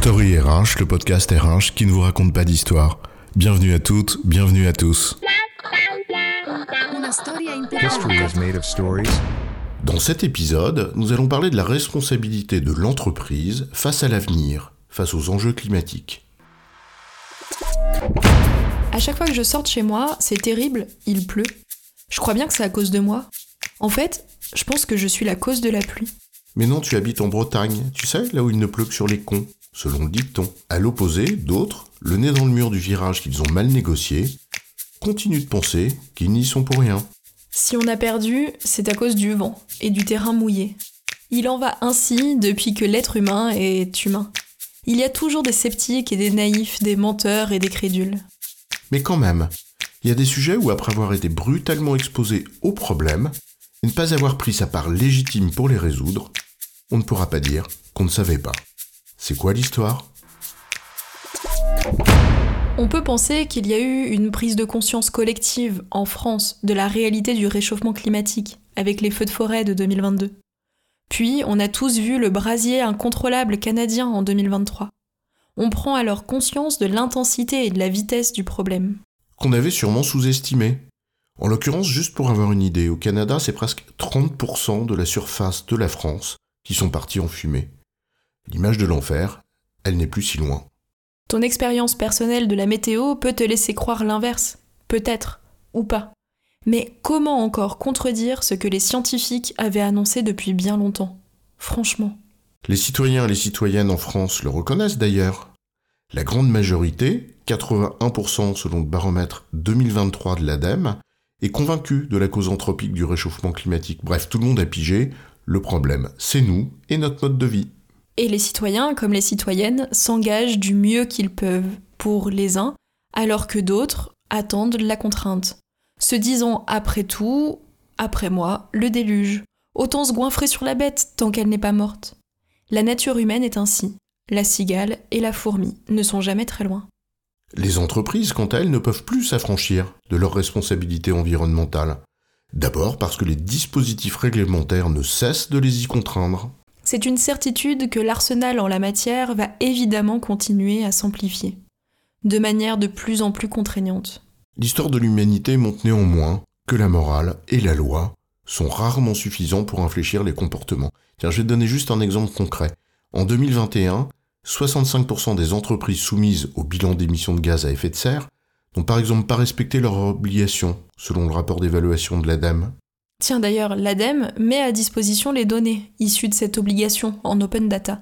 Story RH, le podcast RH qui ne vous raconte pas d'histoire. Bienvenue à toutes, bienvenue à tous. Dans cet épisode, nous allons parler de la responsabilité de l'entreprise face à l'avenir, face aux enjeux climatiques. À chaque fois que je sors de chez moi, c'est terrible, il pleut. Je crois bien que c'est à cause de moi. En fait, je pense que je suis la cause de la pluie. Mais non, tu habites en Bretagne, tu sais, là où il ne pleut que sur les cons, selon le dicton. À l'opposé, d'autres, le nez dans le mur du virage qu'ils ont mal négocié, continuent de penser qu'ils n'y sont pour rien. Si on a perdu, c'est à cause du vent et du terrain mouillé. Il en va ainsi depuis que l'être humain est humain. Il y a toujours des sceptiques et des naïfs, des menteurs et des crédules. Mais quand même, il y a des sujets où après avoir été brutalement exposé aux problèmes, et ne pas avoir pris sa part légitime pour les résoudre, on ne pourra pas dire qu'on ne savait pas. C'est quoi l'histoire? On peut penser qu'il y a eu une prise de conscience collective en France de la réalité du réchauffement climatique avec les feux de forêt de 2022. Puis on a tous vu le brasier incontrôlable canadien en 2023. On prend alors conscience de l'intensité et de la vitesse du problème. Qu'on avait sûrement sous-estimé. En l'occurrence, juste pour avoir une idée, au Canada, c'est presque 30% de la surface de la France qui sont partis en fumée. L'image de l'enfer, elle n'est plus si loin. Ton expérience personnelle de la météo peut te laisser croire l'inverse, peut-être, ou pas. Mais comment encore contredire ce que les scientifiques avaient annoncé depuis bien longtemps? Franchement. Les citoyens et les citoyennes en France le reconnaissent d'ailleurs. La grande majorité, 81% selon le baromètre 2023 de l'ADEME, est convaincue de la cause anthropique du réchauffement climatique. Bref, tout le monde a pigé, le problème c'est nous et notre mode de vie. Et les citoyens, comme les citoyennes, s'engagent du mieux qu'ils peuvent pour les uns, alors que d'autres attendent la contrainte. Se disant après tout, après moi, le déluge. Autant se goinfrer sur la bête tant qu'elle n'est pas morte. La nature humaine est ainsi. La cigale et la fourmi ne sont jamais très loin. Les entreprises, quant à elles, ne peuvent plus s'affranchir de leurs responsabilités environnementales. D'abord parce que les dispositifs réglementaires ne cessent de les y contraindre. C'est une certitude que l'arsenal en la matière va évidemment continuer à s'amplifier, de manière de plus en plus contraignante. L'histoire de l'humanité montre néanmoins que la morale et la loi sont rarement suffisants pour infléchir les comportements. Tiens, je vais te donner juste un exemple concret. En 2021, 65% des entreprises soumises au bilan d'émissions de gaz à effet de serre n'ont par exemple pas respecté leurs obligations, selon le rapport d'évaluation de l'ADEME. Tiens d'ailleurs, l'ADEME met à disposition les données issues de cette obligation en open data.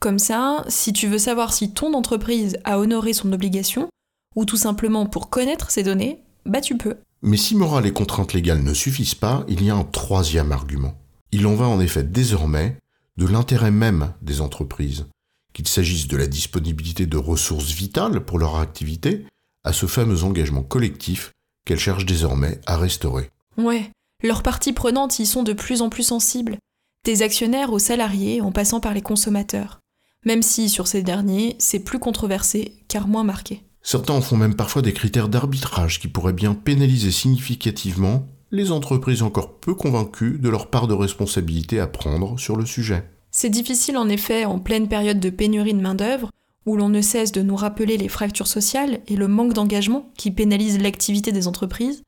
Comme ça, si tu veux savoir si ton entreprise a honoré son obligation, ou tout simplement pour connaître ces données, bah tu peux. Mais si morale et contraintes légales ne suffisent pas, il y a un troisième argument. Il en va en effet désormais de l'intérêt même des entreprises, qu'il s'agisse de la disponibilité de ressources vitales pour leur activité, à ce fameux engagement collectif qu'elles cherchent désormais à restaurer. Ouais, leurs parties prenantes y sont de plus en plus sensibles, des actionnaires aux salariés en passant par les consommateurs, même si sur ces derniers, c'est plus controversé car moins marqué. Certains en font même parfois des critères d'arbitrage qui pourraient bien pénaliser significativement les entreprises encore peu convaincues de leur part de responsabilité à prendre sur le sujet. C'est difficile en effet en pleine période de pénurie de main-d'œuvre, où l'on ne cesse de nous rappeler les fractures sociales et le manque d'engagement qui pénalisent l'activité des entreprises,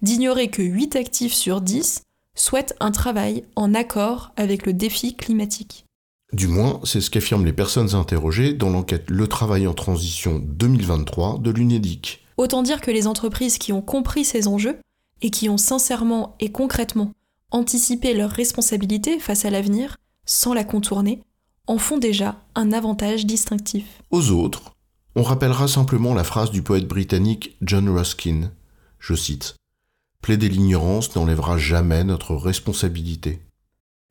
d'ignorer que 8 actifs sur 10 souhaitent un travail en accord avec le défi climatique. Du moins, c'est ce qu'affirment les personnes interrogées dans l'enquête Le travail en transition 2023 de l'UNEDIC. Autant dire que les entreprises qui ont compris ces enjeux et qui ont sincèrement et concrètement anticipé leurs responsabilités face à l'avenir, sans la contourner, en font déjà un avantage distinctif. Aux autres, on rappellera simplement la phrase du poète britannique John Ruskin. Je cite Plaider l'ignorance n'enlèvera jamais notre responsabilité.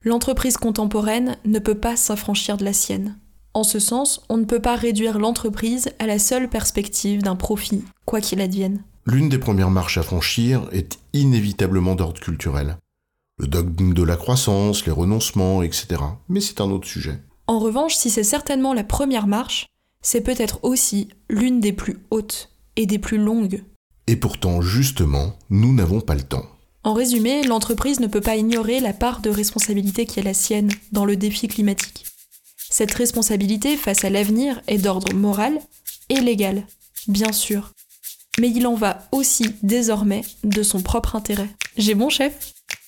L'entreprise contemporaine ne peut pas s'affranchir de la sienne. En ce sens, on ne peut pas réduire l'entreprise à la seule perspective d'un profit, quoi qu'il advienne. L'une des premières marches à franchir est inévitablement d'ordre culturel. Le dogme de la croissance, les renoncements, etc. Mais c'est un autre sujet. En revanche, si c'est certainement la première marche, c'est peut-être aussi l'une des plus hautes et des plus longues. Et pourtant, justement, nous n'avons pas le temps. En résumé, l'entreprise ne peut pas ignorer la part de responsabilité qui est la sienne dans le défi climatique. Cette responsabilité face à l'avenir est d'ordre moral et légal, bien sûr. Mais il en va aussi désormais de son propre intérêt. J'ai bon chef?